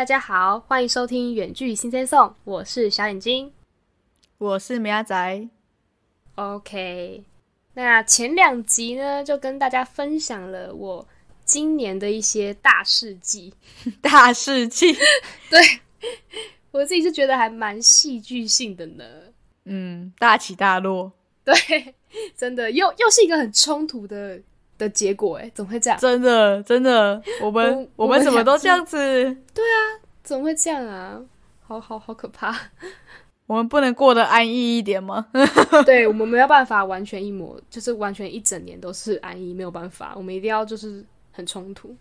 大家好，欢迎收听《远距新鲜送》，我是小眼睛，我是米阿仔。OK，那前两集呢，就跟大家分享了我今年的一些大事记。大事记，对我自己是觉得还蛮戏剧性的呢。嗯，大起大落，对，真的又又是一个很冲突的的结果，哎，怎么会这样？真的真的，我们我我们怎么都这样子？对啊怎么会这样啊？好好好可怕！我们不能过得安逸一点吗？对我们没有办法完全一模，就是完全一整年都是安逸，没有办法，我们一定要就是很冲突。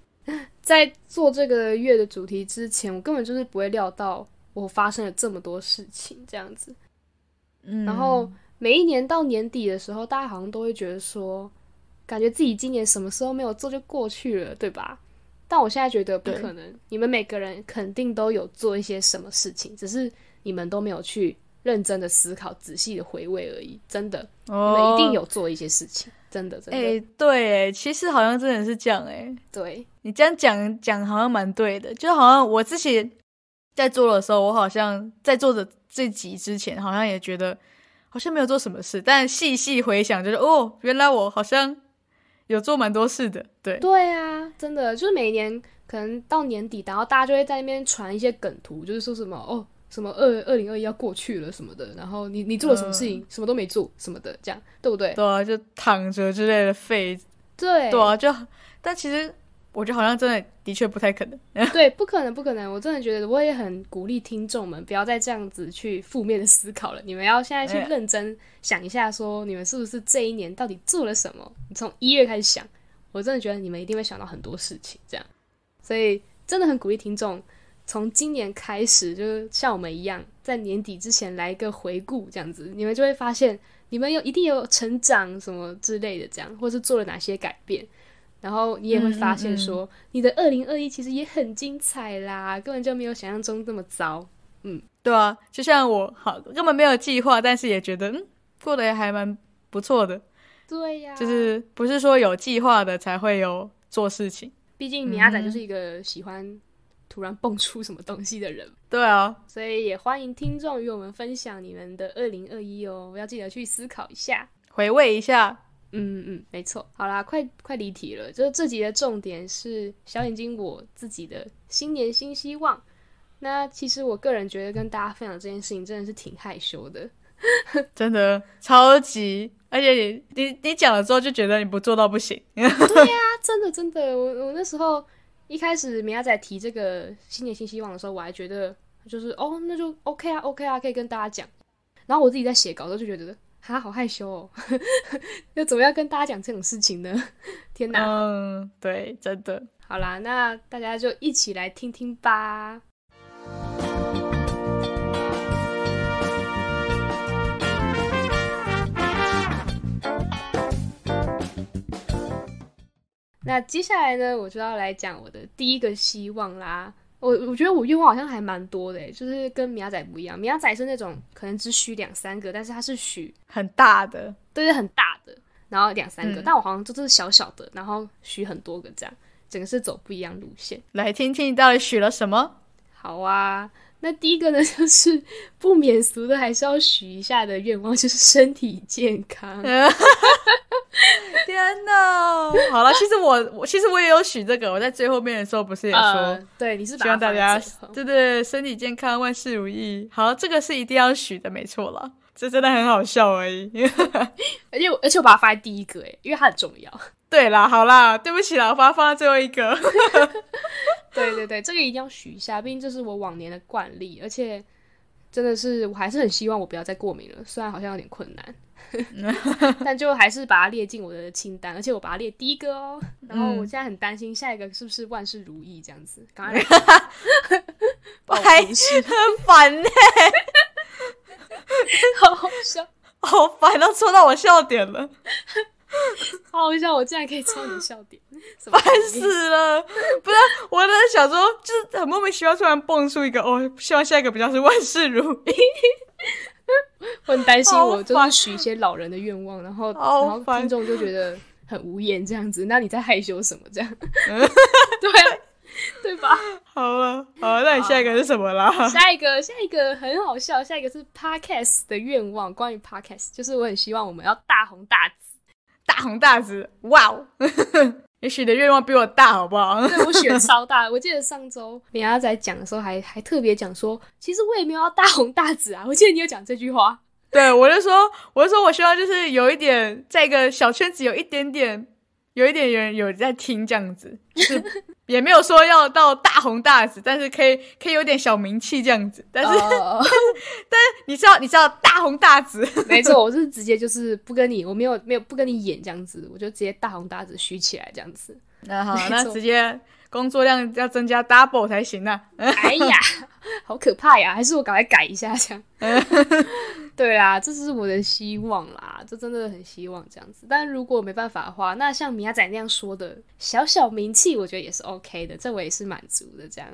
在做这个月的主题之前，我根本就是不会料到我发生了这么多事情，这样子。嗯，然后每一年到年底的时候，大家好像都会觉得说，感觉自己今年什么时候没有做就过去了，对吧？但我现在觉得不可能，你们每个人肯定都有做一些什么事情，只是你们都没有去认真的思考、仔细的回味而已。真的，你们一定有做一些事情，真的，真的。哎、对，哎，其实好像真的是这样，哎，对，你这样讲讲好像蛮对的，就好像我之前在做的时候，我好像在做的这集之前，好像也觉得好像没有做什么事，但细细回想，就是哦，原来我好像有做蛮多事的，对，对啊，真的，就是每年可能到年底，然后大家就会在那边传一些梗图，就是说什么哦，什么二二零二一要过去了什么的，然后你你做了什么事情，什么都没做什么的，这样对不对？对啊，就躺着之类的废，对。对啊，就但其实我觉得好像真的的确不太可能，对，不可能，不可能！我真的觉得，我也很鼓励听众们不要再这样子去负面的思考了。你们要现在去哎认真想一下，说你们是不是这一年到底做了什么？你从一月开始想，我真的觉得你们一定会想到很多事情。这样，所以真的很鼓励听众从今年开始，就是像我们一样，在年底之前来一个回顾，这样子，你们就会发现你们有一定有成长什么之类的，这样，或是做了哪些改变。然后你也会发现说，你的二零二一其实也很精彩啦，根本就没有想象中这么糟。嗯。对啊，就像我好根本没有计划，但是也觉得嗯过得也还蛮不错的，对呀、就是不是说有计划的才会有做事情，毕竟米亚仔就是一个喜欢突然蹦出什么东西的人，对啊，所以也欢迎听众与我们分享你们的二零二一哦，要记得去思考一下。回味一下，嗯嗯，没错。好啦，快快离题了。就是这集的重点是小眼睛我自己的新年新希望。那其实我个人觉得跟大家分享这件事情真的是挺害羞的。真的超级，而且你你你讲了之后就觉得你不做到不行，啊，真的真的，我我那时候一开始米亚仔提这个新年新希望的时候，我还觉得就是哦，那就 OK 啊，OK 啊，可以跟大家讲。然后我自己在写稿的时候就觉得，哈，好害羞哦，要怎么样跟大家讲这种事情呢？天哪！嗯，对，真的，好啦，那大家就一起来听听吧。那接下来呢，我就要来讲我的第一个希望啦。我我觉得我愿望好像还蛮多的诶，就是跟米亚仔不一样。米亚仔是那种可能只许两三个，但是他是许很大的，对是很大的，然后两三个，嗯但我好像就是小小的，然后许很多个这样，整个是走不一样路线。来听听你到底许了什么？好啊，那第一个呢，就是不免俗的，还是要许一下的愿望，就是身体健康。天哪！好了，其实我我其实我也有许这个，我在最后面的时候不是也说，呃，对，你是希望大家 对对身体健康，万事如意。好，这个是一定要许的，没错了。这真的很好笑而已。而且而且我把它放在第一个，诶，因为它很重要。对啦，好啦，对不起啦，我把它放在最后一个。对对对，这个一定要许一下，毕竟这是我往年的惯例，而且真的是我还是很希望我不要再过敏了，虽然好像有点困难，但就还是把它列进我的清单，而且我把它列第一个哦。然后我现在很担心下一个是不是万事如意这样子，赶快 报还平事，很烦呢、好好笑，好烦，都戳到我笑点了，好好笑，我竟然可以抽你的笑点，烦死了。不是，我在想说，就是很莫名其妙，突然蹦出一个，哦，希望下一个比较是万事如意。我很担心，我就是许一些老人的愿望，然后然后烦听众就觉得很无言这样子。那你在害羞什么？这样？对啊，对吧？好了，好了，那你下一个是什么啦？下一个，下一个很好笑，下一个是 podcast 的愿望。关于 podcast，就是我很希望我们要大红大紫，大红大紫，哇哦！也许你的愿望比我大，好不好？对我选 超大。我记得上周米亚仔讲的时候，还还特别讲说，其实我也没有要大红大紫啊。我记得你有讲这句话。对，我就说，我就说我希望就是有一点，在一个小圈子有一点点，有一点人有在听这样子，就是也没有说要到大红大紫，但是可以可以有点小名气这样子。但是 但是但是你知道你知道大红大紫？没错，我是直接就是不跟你，我没有没有不跟你演这样子，我就直接大红大紫虚起来这样子。那好，那直接工作量要增加 double 才行啊！哎呀，好可怕呀！还是我赶快改一下这样。对啦，这是我的希望啦，这真的很希望这样子。但如果没办法的话，那像米亚仔那样说的小小名气，我觉得也是 OK 的，这我也是满足的这样。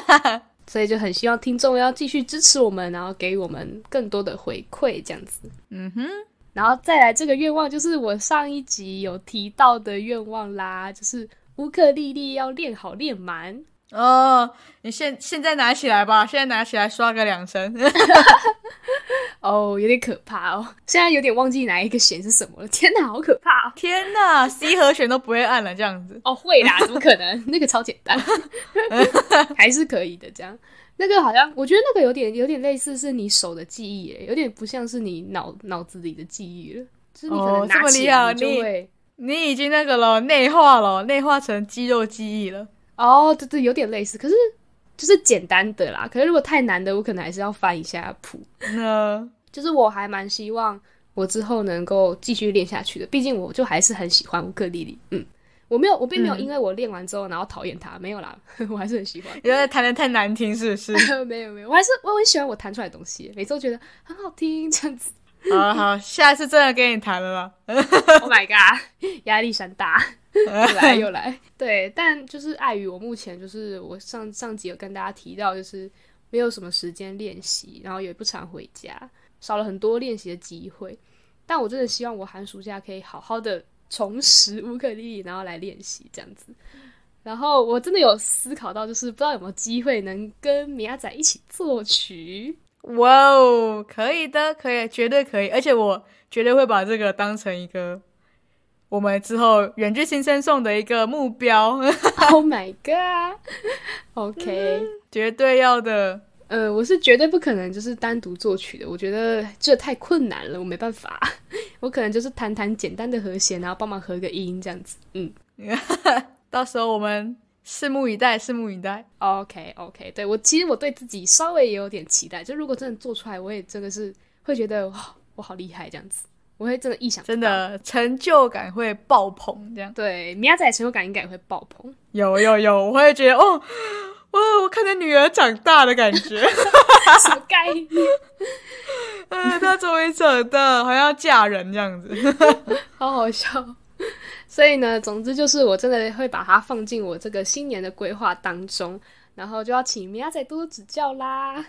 所以就很希望听众要继续支持我们，然后给我们更多的回馈这样子。嗯哼，然后再来这个愿望，就是我上一集有提到的愿望啦，就是乌克丽丽要练好练满。哦，你现现在拿起来吧，现在拿起来刷个两声。哦，有点可怕哦，现在有点忘记哪一个弦是什么了。天哪，好可怕！天哪，C 和弦都不会按了，这样子。哦，会啦，怎么可能？那个超简单，还是可以的。这样，那个好像我觉得那个有点有点类似是你手的记忆，诶，有点不像是你脑脑子里的记忆了。就是你可能拿起来就会，你已经那个了，内化了，内化成肌肉记忆了。哦，对对，有点类似，可是就是简单的啦。可是如果太难的，我可能还是要翻一下谱。那就是我还蛮希望我之后能够继续练下去的。毕竟我就还是很喜欢乌克丽丽。嗯，我没有，我并没有因为我练完之后然后讨厌它，没有啦，我还是很喜欢。因为弹的太难听，是不是？没有没有，我还是我很喜欢我弹出来的东西，每次都觉得很好听，这样子。好好，下次真的跟你弹了啦。Oh my god，压力山大。又来又 来，对，但就是碍于我目前就是我上上集有跟大家提到，就是没有什么时间练习，然后也不常回家，少了很多练习的机会。但我真的希望我寒暑假可以好好的重拾乌克丽丽，然后来练习这样子。然后我真的有思考到，就是不知道有没有机会能跟米亚仔一起作曲。哇哦，可以的，可以，绝对可以，而且我绝对会把这个当成一个。我们之后远距新生送的一个目标。Oh my god！OK，绝对要的。呃，我是绝对不可能就是单独作曲的，我觉得这太困难了，我没办法。我可能就是弹弹简单的和弦，然后帮忙合个音这样子。嗯，到时候我们拭目以待，拭目以待。OK，OK，对我其实我对自己稍微也有点期待，就如果真的做出来，我也真的是会觉得哇，我好厉害这样子。我会真的意想，真的成就感会爆棚，这样对米亚仔成就感应该也会爆棚。有有有，我会觉得哦，哇，我看着女儿长大的感觉，什么概念？嗯，她终于长大，好像要嫁人这样子，好好笑。所以呢，总之就是我真的会把它放进我这个新年的规划当中，然后就要请米亚仔多多指教啦。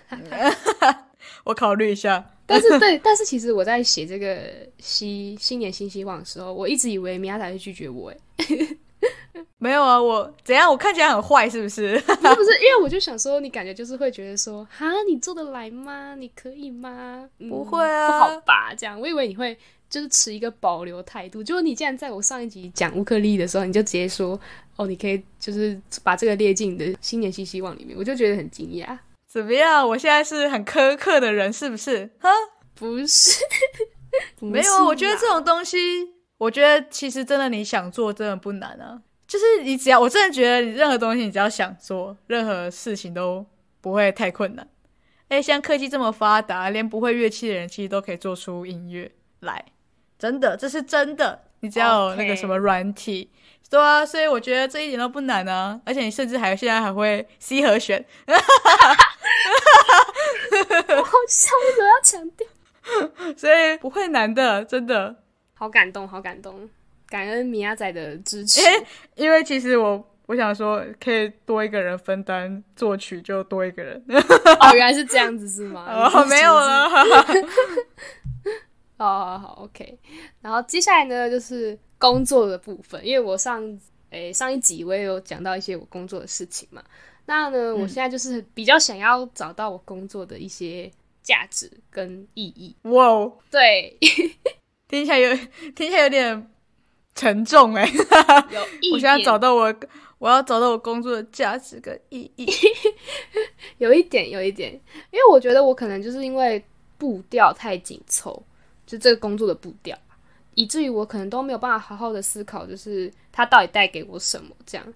我考虑一下。但是对，但是其实我在写这个新新年新希望的时候，我一直以为米娅仔会拒绝我，哎，没有啊，我怎样？我看起来很坏是不是？不是不是，因为我就想说，你感觉就是会觉得说，哈，你做得来吗？你可以吗？不会啊，不好吧？这样，我以为你会就是持一个保留态度。就是你竟然在我上一集讲乌克丽的时候，你就直接说，哦，你可以就是把这个列进你的新年新希望里面，我就觉得很惊讶。怎么样？我现在是很苛刻的人，是不是？哈，不是，没有。我觉得这种东西，我觉得其实真的你想做，真的不难啊。就是你只要，我真的觉得你任何东西，你只要想做，任何事情都不会太困难。哎，像科技这么发达，连不会乐器的人其实都可以做出音乐来，真的，这是真的。你只要有那个什么软体。对啊，所以我觉得这一点都不难啊，而且你甚至还现在还会 C 和弦，我好笑，我要强调，所以不会难的，真的，好感动，好感动，感恩米亚仔的支持，因为其实我我想说，可以多一个人分担作曲，就多一个人，哦，原来是这样子是吗？哦，没有了，好好好，OK，然后接下来呢就是。工作的部分，因为我上诶，上一集我也有讲到一些我工作的事情嘛。那呢，我现在就是比较想要找到我工作的一些价值跟意义。哇哦，对，听起来有听起来有点沉重哎。有我现在找到我，我要找到我工作的价值跟意义。有一点，有一点，因为我觉得我可能就是因为步调太紧凑，就这个工作的步调，以至于我可能都没有办法好好的思考，就是它到底带给我什么。这样，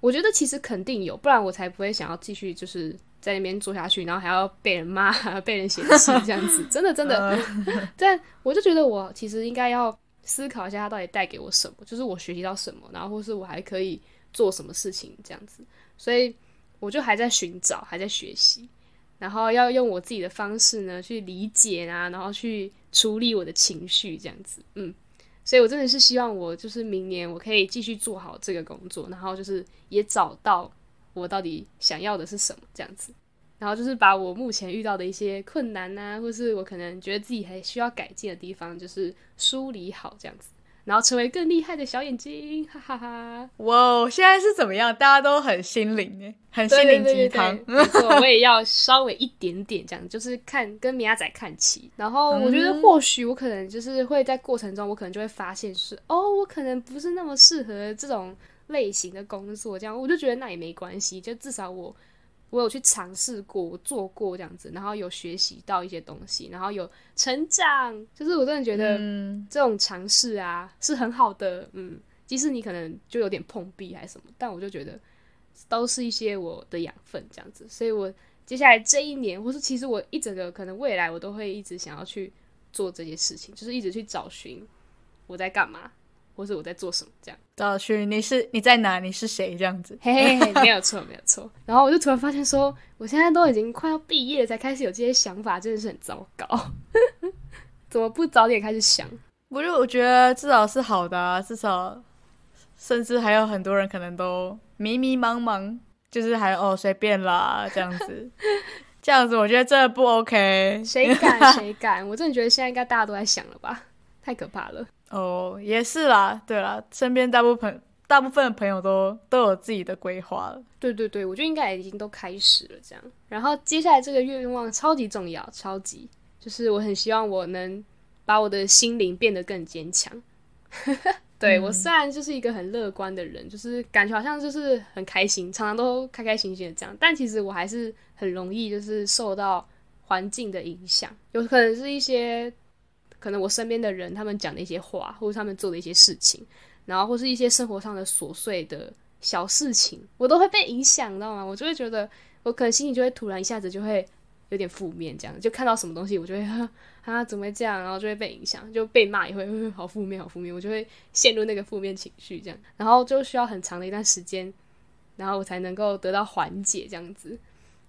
我觉得其实肯定有，不然我才不会想要继续就是在那边做下去，然后还要被人骂、被人嫌弃这样子。真的，真的。但我就觉得我其实应该要思考一下，它到底带给我什么，就是我学习到什么，然后或是我还可以做什么事情这样子。所以。我就还在寻找，还在学习，然后要用我自己的方式呢去理解啊，然后去处理我的情绪，这样子，嗯，所以我真的是希望我就是明年我可以继续做好这个工作，然后就是也找到我到底想要的是什么，这样子，然后就是把我目前遇到的一些困难呐，或是我可能觉得自己还需要改进的地方，就是梳理好这样子。然后成为更厉害的小眼睛，哈哈哈！哇，现在是怎么样？大家都很心灵诶，很心灵鸡汤。没错，我也要稍微一点点这样，就是看跟米亚仔看齐。然后我觉得或许我可能就是会在过程中，我可能就会发现是哦，我可能不是那么适合这种类型的工作，这样我就觉得那也没关系，就至少我。我有去尝试过，我做过这样子，然后有学习到一些东西，然后有成长，就是我真的觉得这种尝试啊是很好的，嗯，即使你可能就有点碰壁还是什么，但我就觉得都是一些我的养分这样子，所以我接下来这一年，或是其实我一整个可能未来，我都会一直想要去做这些事情，就是一直去找寻我在干嘛。或是我在做什么？这样找寻你是你在哪？你是谁？这样子，嘿嘿嘿，没有错，没有错。然后我就突然发现，说我现在都已经快要毕业了，才开始有这些想法，真的是很糟糕。怎么不早点开始想？不是，我觉得至少是好的啊，至少甚至还有很多人可能都迷迷茫茫，就是还哦随便啦这样子，这样子我觉得真的不 OK。谁敢？谁敢？我真的觉得现在应该大家都在想了吧？太可怕了。哦，也是啦，对啦，身边大部分大部分的朋友都都有自己的规划了。对对对，我觉得应该已经都开始了这样。然后接下来这个愿望超级重要，超级就是我很希望我能把我的心灵变得更坚强。对我虽然就是一个很乐观的人，就是感觉好像就是很开心，常常都开开心心的这样，但其实我还是很容易就是受到环境的影响，有可能是一些。可能我身边的人，他们讲的一些话，或者他们做的一些事情，然后或是一些生活上的琐碎的小事情，我都会被影响，知道吗？我就会觉得，我可能心里就会突然一下子就会有点负面，这样就看到什么东西，我就会 啊，怎么会这样？然后就会被影响，就被骂也会 好负面，好负面，我就会陷入那个负面情绪，这样，然后就需要很长的一段时间，然后我才能够得到缓解，这样子。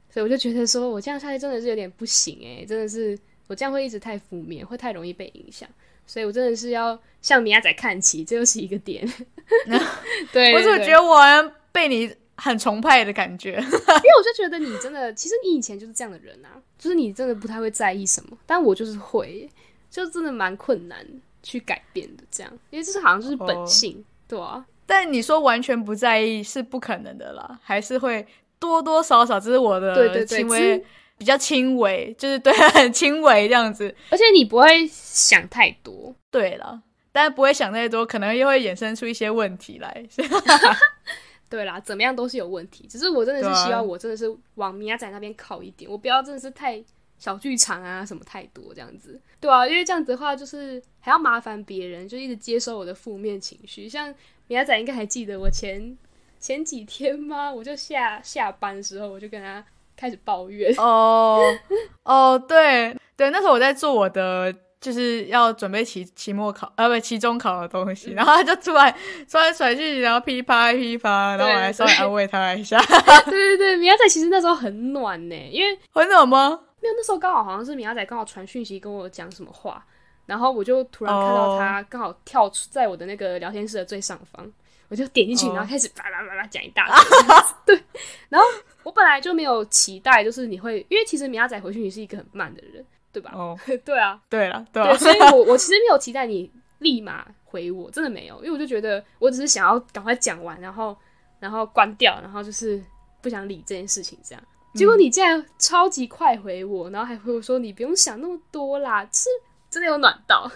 所以我就觉得说，我这样下去真的是有点不行诶，真的是。我这样会一直太负面，会太容易被影响，所以我真的是要向米亚仔看齐，这又是一个点。对，我怎么觉得我好像被你很崇拜的感觉？因为我就觉得你真的，其实你以前就是这样的人啊，就是你真的不太会在意什么，但我就是会，就真的蛮困难去改变的。这样，因为这是好像就是本性，对啊。但你说完全不在意是不可能的啦，还是会多多少少，这是我的行为。比较轻微，就是对，很轻微这样子，而且你不会想太多，对了，但是不会想太多，可能又会衍生出一些问题来。对啦，怎么样都是有问题，只是我真的是希望我真的是往米亚仔那边靠一点，我不要真的是太小剧场啊什么太多这样子，对啊，因为这样子的话就是还要麻烦别人，就一直接收我的负面情绪。像米亚仔应该还记得我前前几天吗？我就下下班的时候，我就跟他。开始抱怨哦哦，对对，那时候我在做我的，就是要准备期期末考，呃，不，期中考的东西，然后他就突然突然甩去，然后噼啪噼啪，然后我还稍微安慰他一下。对对对，米亚仔其实那时候很暖呢，因为很暖吗？没有，那时候刚好好像是米亚仔刚好传讯息跟我讲什么话，然后我就突然看到他刚好跳出在我的那个聊天室的最上方。我就点进去，然后开始叭叭叭叭讲一大堆。对，然后我本来就没有期待，就是你会，因为其实米亚仔回去你是一个很慢的人，对吧？哦，对啊，对了，对，所以我我其实没有期待你立马回我，真的没有，因为我就觉得我只是想要赶快讲完，然后然后关掉，然后就是不想理这件事情这样。结果你竟然超级快回我，然后还回我说你不用想那么多啦，是真的有暖到，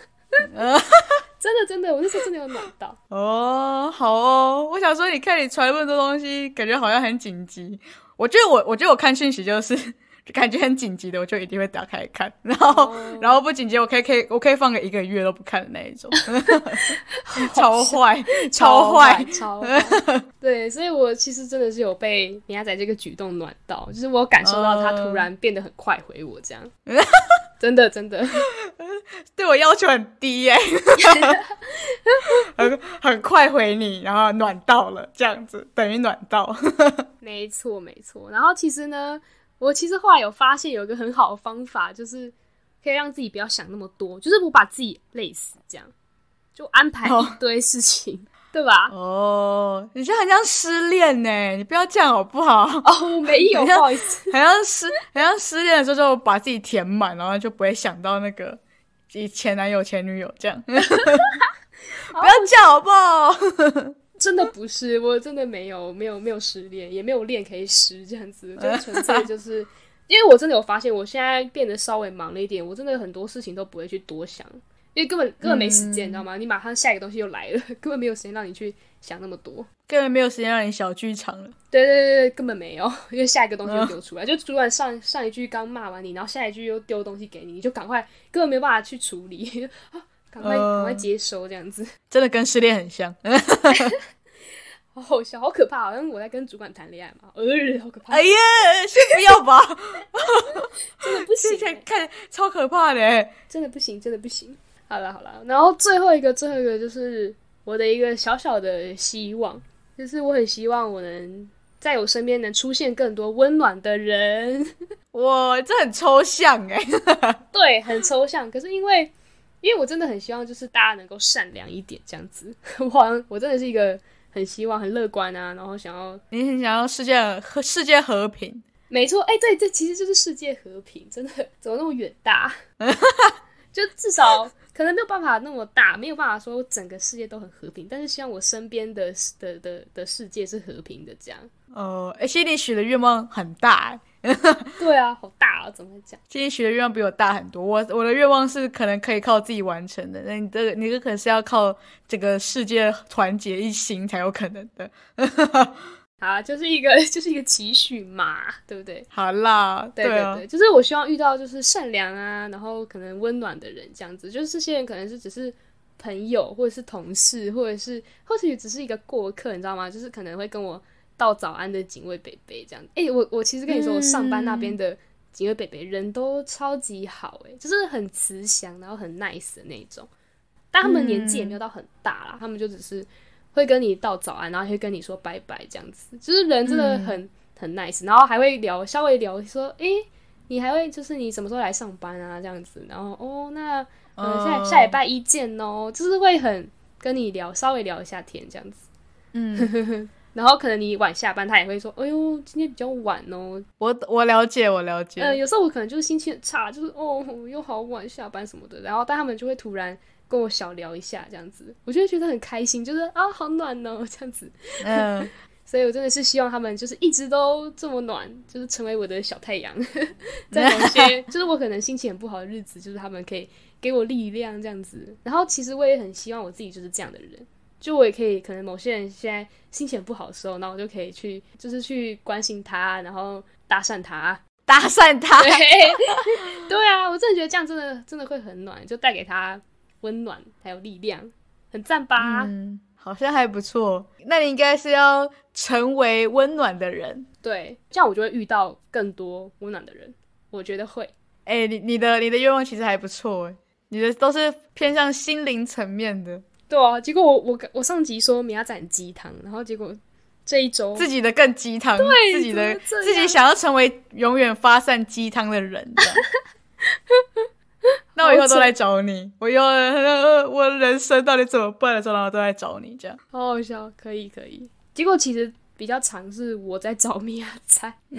真的真的，我那时候真的有暖到。哦，好哦，我想说，你看你传那么多东西，感觉好像很紧急。我觉得我，我觉得我看讯息就是感觉很紧急的，我就一定会打开看，然后、然后不紧急，我可以可以我可以放个一个月都不看的那一种，超坏，超坏。超坏。对，所以我其实真的是有被米亚仔这个举动暖到，就是我感受到他突然变得很快回我这样，真 的真的。对我要求很低耶、很很快回你，然后暖到了，这样子等于暖到。没错，没错。然后其实呢，我其实后来有发现有一个很好的方法，就是可以让自己不要想那么多，就是不把自己累死，这样就安排一堆事情，对吧？哦，你现在很像失恋呢，你不要这样好不好？哦，我没有，不好意思，好像失，好像失恋的时候就把自己填满，然后就不会想到那个前男友、前女友这样。不要这样好不好？真的不是，我真的没有，没有，没有失恋，也没有恋可以失这样子，就纯粹就是，因为我真的有发现，我现在变得稍微忙了一点，我真的很多事情都不会去多想，因为根本根本没时间，你知道吗？你马上下一个东西又来了，根本没有时间让你去想那么多，根本没有时间让你小剧场了。对对对对，根本没有，因为下一个东西又丢出来，就主管上上一句刚骂完你，然后下一句又丢东西给你，你就赶快根本没有办法去处理啊，赶快赶快接收这样子。真的跟失恋很像。好好笑，好可怕，好像我在跟主管谈恋爱嘛。呃，好可怕！哎呀，先不要吧，真的不行、看看超可怕的，真的不行，真的不行。好了好了，然后最后一个，最后一个就是我的一个小小的希望，就是我很希望我能在我身边能出现更多温暖的人。哇，这很抽象哎。对，很抽象。可是因为，因为我真的很希望，就是大家能够善良一点，这样子。我好像我真的是一个。很希望很乐观啊，然后想要你很想要世界和世界和平，没错，哎、对，这其实就是世界和平，真的怎么那么远大？就至少可能没有办法那么大，没有办法说整个世界都很和平，但是希望我身边的的的的世界是和平的，这样。哦，而且你许的愿望很大，对啊，好大啊，怎么讲？其实许的愿望比我大很多。我我的愿望是可能可以靠自己完成的，那你这个你这可是要靠这个世界团结一心才有可能的。啊，就是一个 就是一个期许嘛，对不对？好啦，对对啊对，就是我希望遇到就是善良啊，然后可能温暖的人这样子，就是这些人可能是只是朋友，或者是同事，或者是或许只是一个过客，你知道吗？就是可能会跟我道早安的警卫北北这样。哎、我我其实跟你说，我上班那边的警卫北北人都超级好、哎，就是很慈祥，然后很 nice 的那种。但他们年纪也没有到很大啦，他们就只是会跟你道早安，然后会跟你说拜拜这样子，就是人真的很、很 nice，然后还会聊稍微聊说，诶、你还会就是你什么时候来上班啊这样子，然后哦那呃下下礼拜一见哦，就是会很跟你聊稍微聊一下天这样子，嗯，然后可能你晚下班，他也会说，哎呦今天比较晚哦，我我了解，我了解。呃有时候我可能就是心情很差，就是哦又好晚下班什么的，然后但他们就会突然。跟我小聊一下，这样子，我就会觉得很开心，就是啊，好暖哦，这样子。嗯，所以我真的是希望他们就是一直都这么暖，就是成为我的小太阳，在某些 就是我可能心情很不好的日子，就是他们可以给我力量这样子。然后其实我也很希望我自己就是这样的人，就我也可以可能某些人现在心情不好的时候，那我就可以去就是去关心他，然后搭讪他，搭讪他，对对啊，我真的觉得这样真的真的会很暖，就带给他温暖还有力量，很赞吧？嗯，好像还不错。那你应该是要成为温暖的人。对，这样我就会遇到更多温暖的人，我觉得会。哎、你你的你的愿望其实还不错，哎，你的都是偏向心灵层面的，对啊，结果我我我上集说米亚仔很鸡汤，然后结果这一周自己的更鸡汤，对自己的自己想要成为永远发散鸡汤的人。那我以后都来找你，我以后呃我人生到底怎么办的时候，然后都来找你，这样。好好笑，可以可以。结果其实比较常是我在找米亚仔，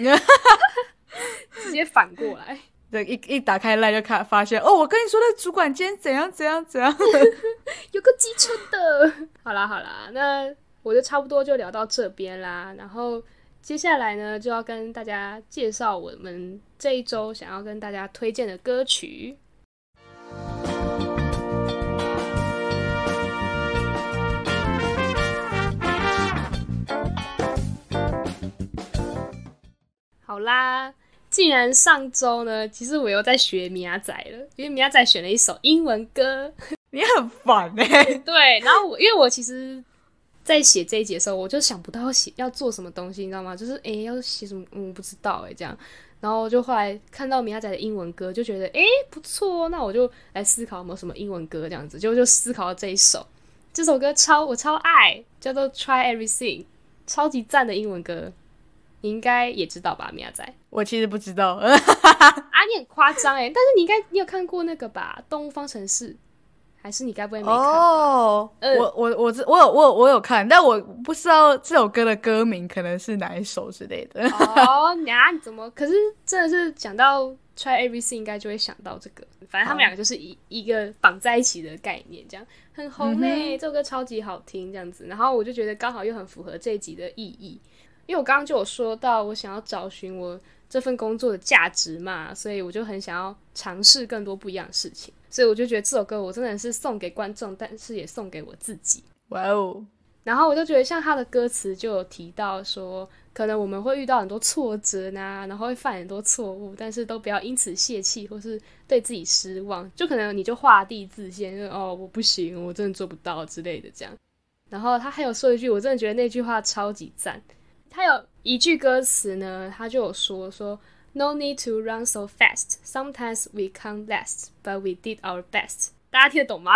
直接反过来。对，一一打开赖就看发现，哦，我跟你说的主管今天怎样怎样怎样，有个机车的。好啦好啦，那我就差不多就聊到这边啦。然后接下来呢，就要跟大家介绍我们这一周想要跟大家推荐的歌曲。好啦，既然上周呢，其实我又在学米亚仔了，因为米亚仔选了一首英文歌，你很烦哎、对，然后我因为我其实，在写这一节的时候，我就想不到要写要做什么东西，你知道吗？就是诶，要写什么，嗯，不知道诶，这样。然后就后来看到米亚仔的英文歌，就觉得诶不错哦，那我就来思考有没有什么英文歌这样子，就就思考了这一首，这首歌超我超爱，叫做 Try Everything，超级赞的英文歌，你应该也知道吧，米亚仔。我其实不知道，啊，你很夸张哎！但是你应该你有看过那个吧，《动物方程式》，还是你该不会没看？哦，嗯我我我知我有我有我有看，但我不知道这首歌的歌名可能是哪一首之类的。哦，那，你怎么？可是真的是讲到 Try Everything，应该就会想到这个。反正他们两个就是一一个绑在一起的概念，这样很红嘞、这首歌超级好听，这样子。然后我就觉得刚好又很符合这一集的意义，因为我刚刚就有说到，我想要找寻我这份工作的价值嘛，所以我就很想要尝试更多不一样的事情。所以我就觉得这首歌我真的是送给观众，但是也送给我自己。哇哦，然后我就觉得，像他的歌词就有提到说，可能我们会遇到很多挫折呐，然后会犯很多错误，但是都不要因此泄气或是对自己失望。就可能你就画地自限，就哦我不行，我真的做不到之类的这样。然后他还有说一句，我真的觉得那句话超级赞。他有一句歌词呢，他就有说说 No need to run so fast. Sometimes we can't last, but we did our best. 大家听得懂吗？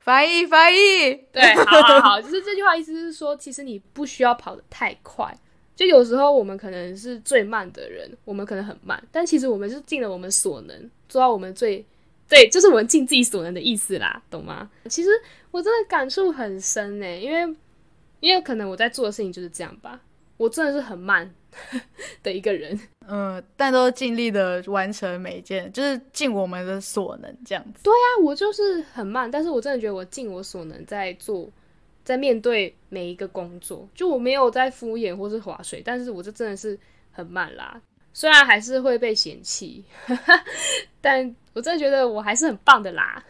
翻 译翻译，对，好好好，就是这句话意思是说，其实你不需要跑得太快。就有时候我们可能是最慢的人，我们可能很慢，但其实我们是尽了我们所能，做到我们最对，就是我们尽自己所能的意思啦，懂吗？其实我真的感触很深呢，因为因为可能我在做的事情就是这样吧，我真的是很慢 的一个人。嗯，但都尽力的完成每一件，就是尽我们的所能这样子。对啊，我就是很慢，但是我真的觉得我尽我所能在做，在面对每一个工作，就我没有在敷衍或是划水，但是我就真的是很慢啦。虽然还是会被嫌弃，但我真的觉得我还是很棒的啦。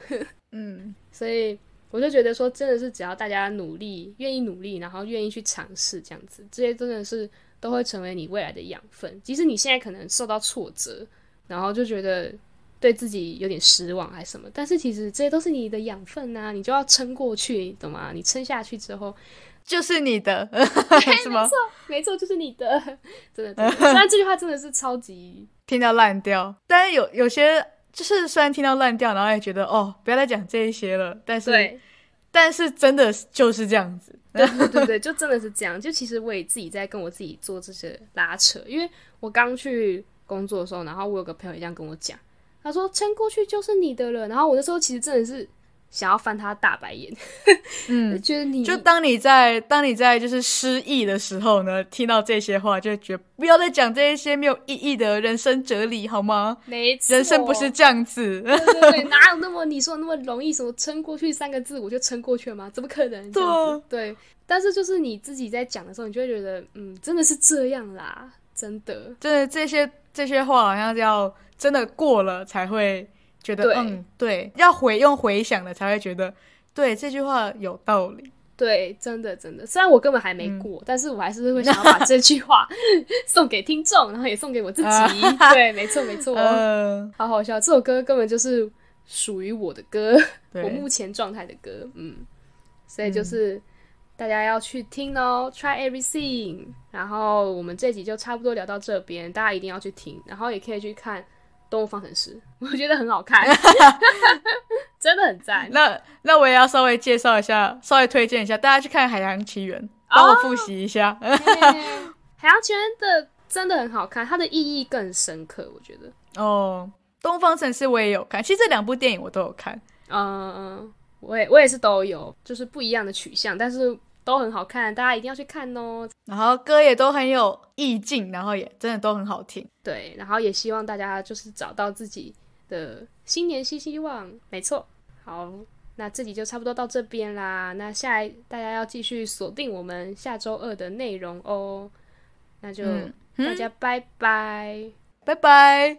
嗯，所以我就觉得说，真的是只要大家努力，愿意努力，然后愿意去尝试这样子，这些真的是都会成为你未来的养分。即使你现在可能受到挫折，然后就觉得对自己有点失望还是什么，但是其实这些都是你的养分呐、你就要撑过去，懂吗？你撑下去之后，就是你的，是吗？没错，就是你的，真的。真的虽然这句话真的是超级，听到烂掉，但是有有些就是虽然听到烂掉，然后也觉得哦，不要再讲这一些了，但是对，但是真的就是这样子。对对对对，就真的是这样。就其实我也自己在跟我自己做这些拉扯，因为我刚去工作的时候，然后我有个朋友也这样跟我讲，他说撑过去就是你的了。然后我那时候其实真的是想要翻他大白眼，嗯，觉 得你就当你在当你在就是失意的时候呢，听到这些话，就觉得不要再讲这一些没有意义的人生哲理好吗？没错，人生不是这样子。对对对，哪有那么你说的那么容易？什么撑过去三个字我就撑过去了吗？怎么可能？这样子对，但是就是你自己在讲的时候，你就会觉得，嗯，真的是这样啦，真的。对这些这些话好像要真的过了才会觉得对。嗯对，要回用回想的才会觉得对这句话有道理。对，真的真的，虽然我根本还没过，但是我还是会想要把这句话 送给听众，然后也送给我自己。对，没错没错，嗯，好好笑，这首歌根本就是属于我的歌，我目前状态的歌，嗯，所以就是大家要去听哦，Try Everything。然后我们这集就差不多聊到这边，大家一定要去听，然后也可以去看《动物方程式》，我觉得很好看，真的很赞。那那我也要稍微介绍一下，稍微推荐一下，大家去看《海洋奇缘》，帮我复习一下。嘿海洋奇缘的真的很好看，它的意义更深刻，我觉得。哦，《东方城市》我也有看，其实这两部电影我都有看。嗯嗯，我也我也是都有，就是不一样的取向，但是都很好看，大家一定要去看哦。然后歌也都很有意境，然后也真的都很好听。对，然后也希望大家就是找到自己的新年新希望，没错。好，那这集就差不多到这边啦。那下一大家要继续锁定我们下周二的内容哦。那就大家拜拜，拜拜。